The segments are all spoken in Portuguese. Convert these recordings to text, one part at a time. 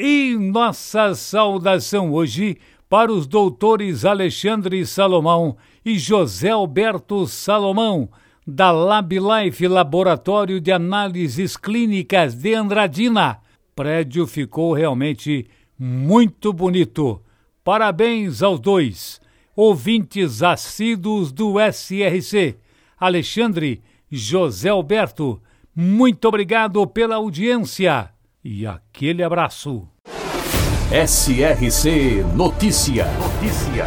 E nossa saudação hoje para os doutores Alexandre Salomão e José Alberto Salomão, da LabLife Laboratório de Análises Clínicas de Andradina. O prédio ficou realmente muito bonito. Parabéns aos dois, ouvintes assíduos do SRC. Alexandre, José Alberto, muito obrigado pela audiência e aquele abraço. SRC Notícia. Notícia.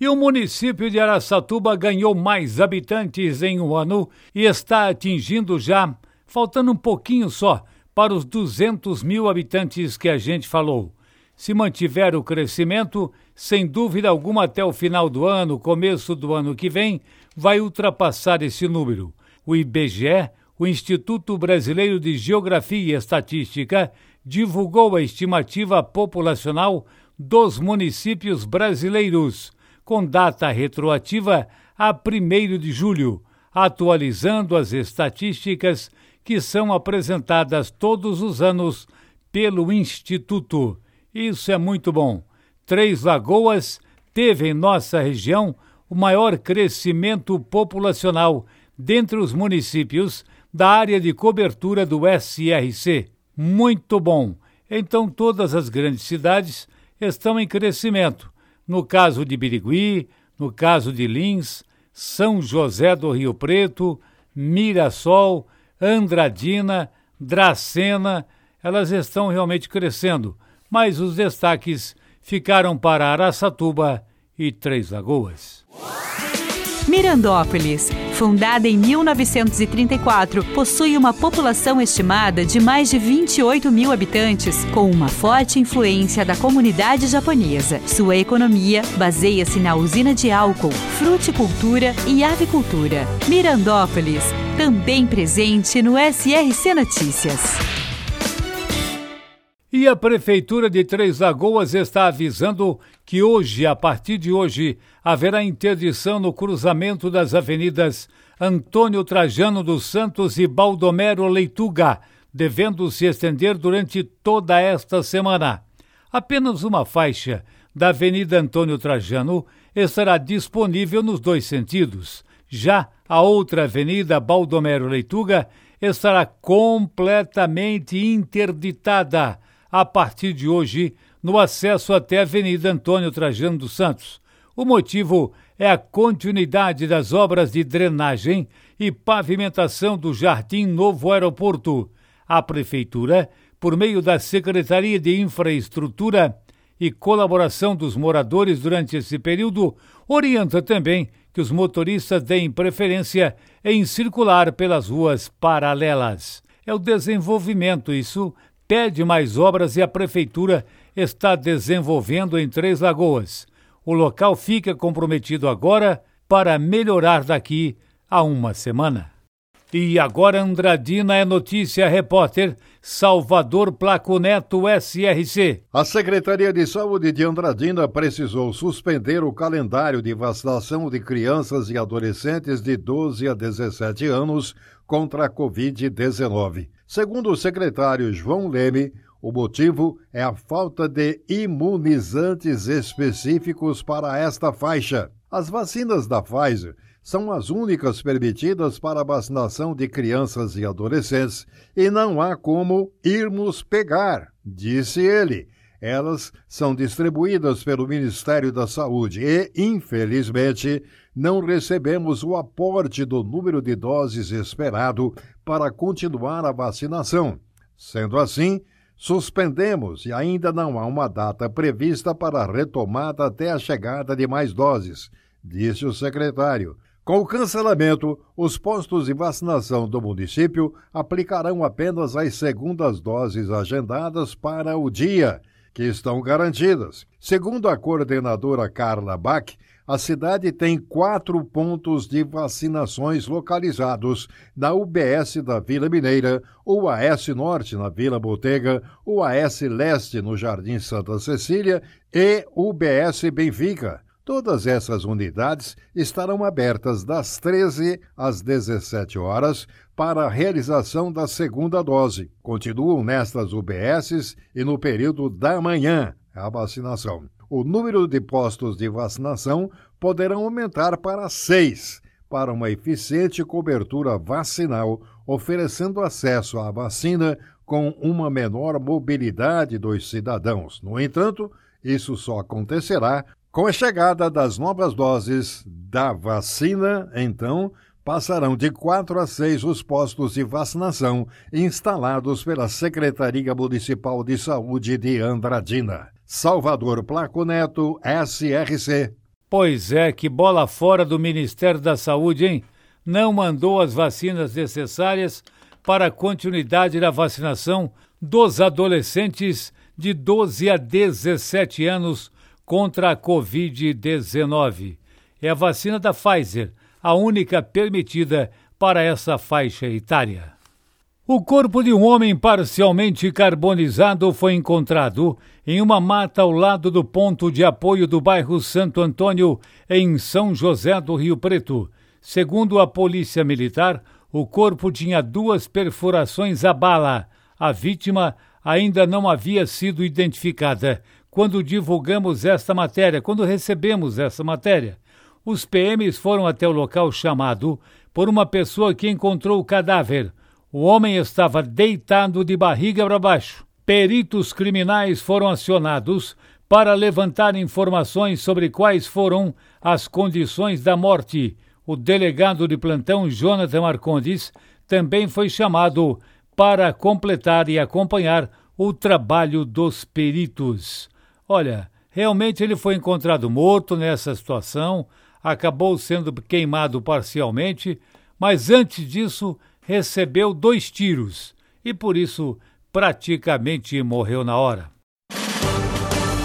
E o município de Araçatuba ganhou mais habitantes em um ano e está atingindo já, faltando um pouquinho só, para os 200 mil habitantes que a gente falou. Se mantiver o crescimento, sem dúvida alguma até o final do ano, começo do ano que vem, vai ultrapassar esse número. O IBGE, o Instituto Brasileiro de Geografia e Estatística, divulgou a estimativa populacional dos municípios brasileiros, com data retroativa a 1 de julho, atualizando as estatísticas que são apresentadas todos os anos pelo Instituto. Isso é muito bom. Três Lagoas teve em nossa região o maior crescimento populacional dentre os municípios da área de cobertura do SRC. Muito bom. Então, todas as grandes cidades estão em crescimento. No caso de Birigui, no caso de Lins, São José do Rio Preto, Mirassol, Andradina, Dracena, elas estão realmente crescendo, mas os destaques ficaram para Araçatuba e Três Lagoas. Mirandópolis, fundada em 1934, possui uma população estimada de mais de 28 mil habitantes, com uma forte influência da comunidade japonesa. Sua economia baseia-se na usina de álcool, fruticultura e avicultura. Mirandópolis, também presente no SRC Notícias. E a Prefeitura de Três Lagoas está avisando que hoje, a partir de hoje, haverá interdição no cruzamento das avenidas Antônio Trajano dos Santos e Baldomero Leituga, devendo se estender durante toda esta semana. Apenas uma faixa da Avenida Antônio Trajano estará disponível nos dois sentidos. Já a outra avenida, Baldomero Leituga, estará completamente interditada a partir de hoje no acesso até a Avenida Antônio Trajano dos Santos. O motivo é a continuidade das obras de drenagem e pavimentação do Jardim Novo Aeroporto. A Prefeitura, por meio da Secretaria de Infraestrutura e colaboração dos moradores durante esse período, orienta também que os motoristas deem preferência em circular pelas ruas paralelas. É o desenvolvimento, isso, pede mais obras e a Prefeitura está desenvolvendo em Três Lagoas. O local fica comprometido agora para melhorar daqui a uma semana. E agora Andradina é notícia repórter Salvador Placoneto SRC. A Secretaria de Saúde de Andradina precisou suspender o calendário de vacinação de crianças e adolescentes de 12 a 17 anos contra a Covid-19. Segundo o secretário João Leme, o motivo é a falta de imunizantes específicos para esta faixa. As vacinas da Pfizer são as únicas permitidas para a vacinação de crianças e adolescentes e não há como irmos pegar, disse ele. Elas são distribuídas pelo Ministério da Saúde e, infelizmente, não recebemos o aporte do número de doses esperado para continuar a vacinação. Sendo assim, suspendemos e ainda não há uma data prevista para a retomada até a chegada de mais doses, disse o secretário. Com o cancelamento, os postos de vacinação do município aplicarão apenas as segundas doses agendadas para o dia, que estão garantidas. Segundo a coordenadora Carla Bach, a cidade tem quatro pontos de vacinações localizados na UBS da Vila Mineira, o AS Norte na Vila Botega, o AS Leste no Jardim Santa Cecília e UBS Benfica. Todas essas unidades estarão abertas das 13 às 17 horas para a realização da segunda dose. Continuam nestas UBSs e no período da manhã a vacinação. O número de postos de vacinação poderão aumentar para seis, para uma eficiente cobertura vacinal, oferecendo acesso à vacina com uma menor mobilidade dos cidadãos. No entanto, isso só acontecerá com a chegada das novas doses da vacina, então, passarão de quatro a seis os postos de vacinação instalados pela Secretaria Municipal de Saúde de Andradina. Salvador Placo Neto, SRC. Pois é, que bola fora do Ministério da Saúde, hein? Não mandou as vacinas necessárias para a continuidade da vacinação dos adolescentes de 12 a 17 anos contra a Covid-19. É a vacina da Pfizer, a única permitida para essa faixa etária. O corpo de um homem parcialmente carbonizado foi encontrado em uma mata ao lado do ponto de apoio do bairro Santo Antônio, em São José do Rio Preto. Segundo a Polícia Militar, o corpo tinha duas perfurações à bala. A vítima ainda não havia sido identificada, quando divulgamos esta matéria, quando recebemos essa matéria. Os PMs foram até o local chamado por uma pessoa que encontrou o cadáver. O homem estava deitado de barriga para baixo. Peritos criminais foram acionados para levantar informações sobre quais foram as condições da morte. O delegado de plantão Jonathan Marcondes também foi chamado para completar e acompanhar o trabalho dos peritos. Olha, realmente ele foi encontrado morto nessa situação, acabou sendo queimado parcialmente, mas antes disso recebeu dois tiros e por isso praticamente morreu na hora.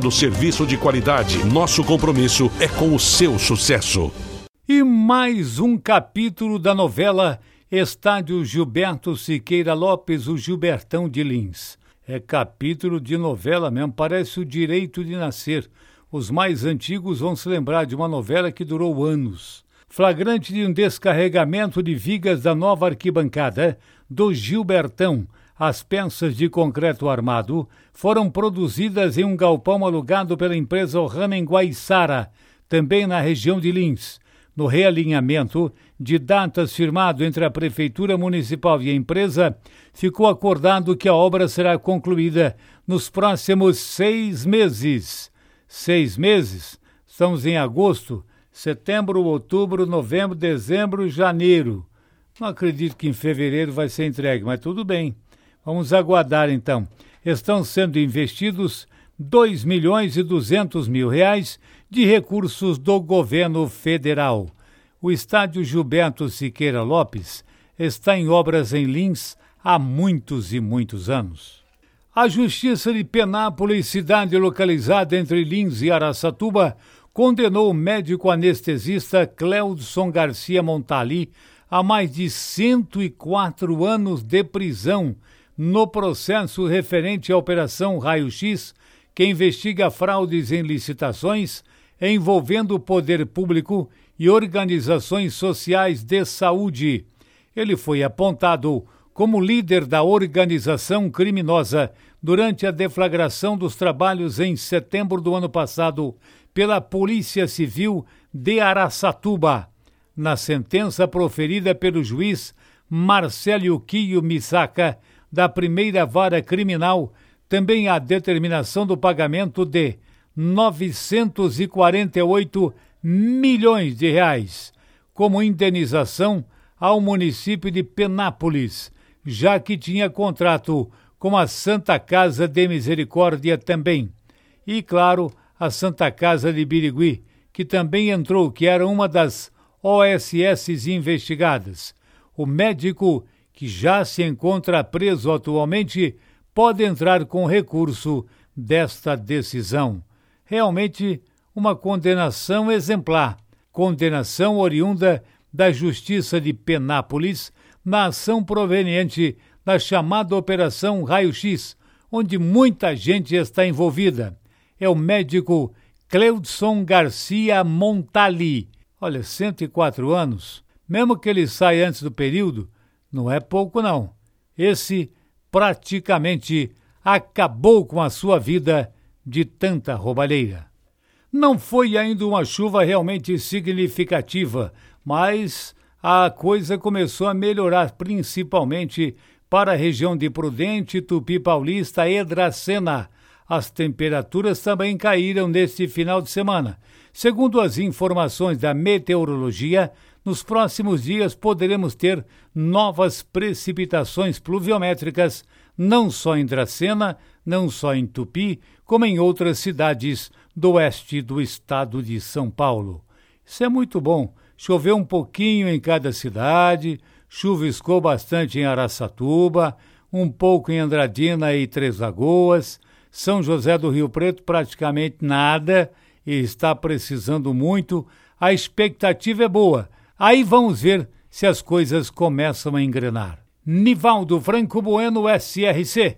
oferecendo serviço de qualidade. Nosso compromisso é com o seu sucesso. E mais um capítulo da novela Estádio Gilberto Siqueira Lopes, o Gilbertão de Lins. É capítulo de novela mesmo, parece o direito de nascer. Os mais antigos vão se lembrar de uma novela que durou anos. Flagrante de um descarregamento de vigas da nova arquibancada do Gilbertão, as peças de concreto armado foram produzidas em um galpão alugado pela empresa Ohana em Guaiçara, também na região de Lins. No realinhamento de datas firmado entre a Prefeitura Municipal e a empresa, ficou acordado que a obra será concluída nos próximos seis meses. Seis meses? Estamos em agosto, setembro, outubro, novembro, dezembro, janeiro. Não acredito que em fevereiro vai ser entregue, mas tudo bem. Vamos aguardar então. Estão sendo investidos 2 milhões e 200 mil reais de recursos do governo federal. O estádio Gilberto Siqueira Lopes está em obras em Lins há muitos e muitos anos. A Justiça de Penápolis, cidade localizada entre Lins e Araçatuba, condenou o médico anestesista Cleudson Garcia Montali a mais de 104 anos de prisão no processo referente à Operação Raio X, que investiga fraudes em licitações envolvendo o poder público e organizações sociais de saúde. Ele foi apontado como líder da organização criminosa durante a deflagração dos trabalhos em setembro do ano passado pela Polícia Civil de Araçatuba. Na sentença proferida pelo juiz Marcelo Quio Misaka, da primeira vara criminal também a determinação do pagamento de 948 milhões de reais como indenização ao município de Penápolis, já que tinha contrato com a Santa Casa de Misericórdia também. E, claro, a Santa Casa de Birigui, que também entrou, que era uma das OSS investigadas. O médico, que já se encontra preso atualmente, pode entrar com recurso desta decisão. Realmente, uma condenação exemplar, condenação oriunda da Justiça de Penápolis na ação proveniente da chamada Operação Raio-X, onde muita gente está envolvida. É o médico Cleudson Garcia Montali. Olha, 104 anos. Mesmo que ele saia antes do período, não é pouco não. Esse praticamente acabou com a sua vida de tanta roubalheira. Não foi ainda uma chuva realmente significativa, mas a coisa começou a melhorar, principalmente para a região de Prudente, Tupi Paulista e Dracena. As temperaturas também caíram neste final de semana. Segundo as informações da meteorologia, nos próximos dias poderemos ter novas precipitações pluviométricas, não só em Dracena, não só em Tupi, como em outras cidades do oeste do estado de São Paulo. Isso é muito bom. Choveu um pouquinho em cada cidade, chuviscou bastante em Araçatuba, um pouco em Andradina e Três Lagoas, São José do Rio Preto praticamente nada e está precisando muito. A expectativa é boa. Aí vamos ver se as coisas começam a engrenar. Nivaldo Franco Bueno, SRC.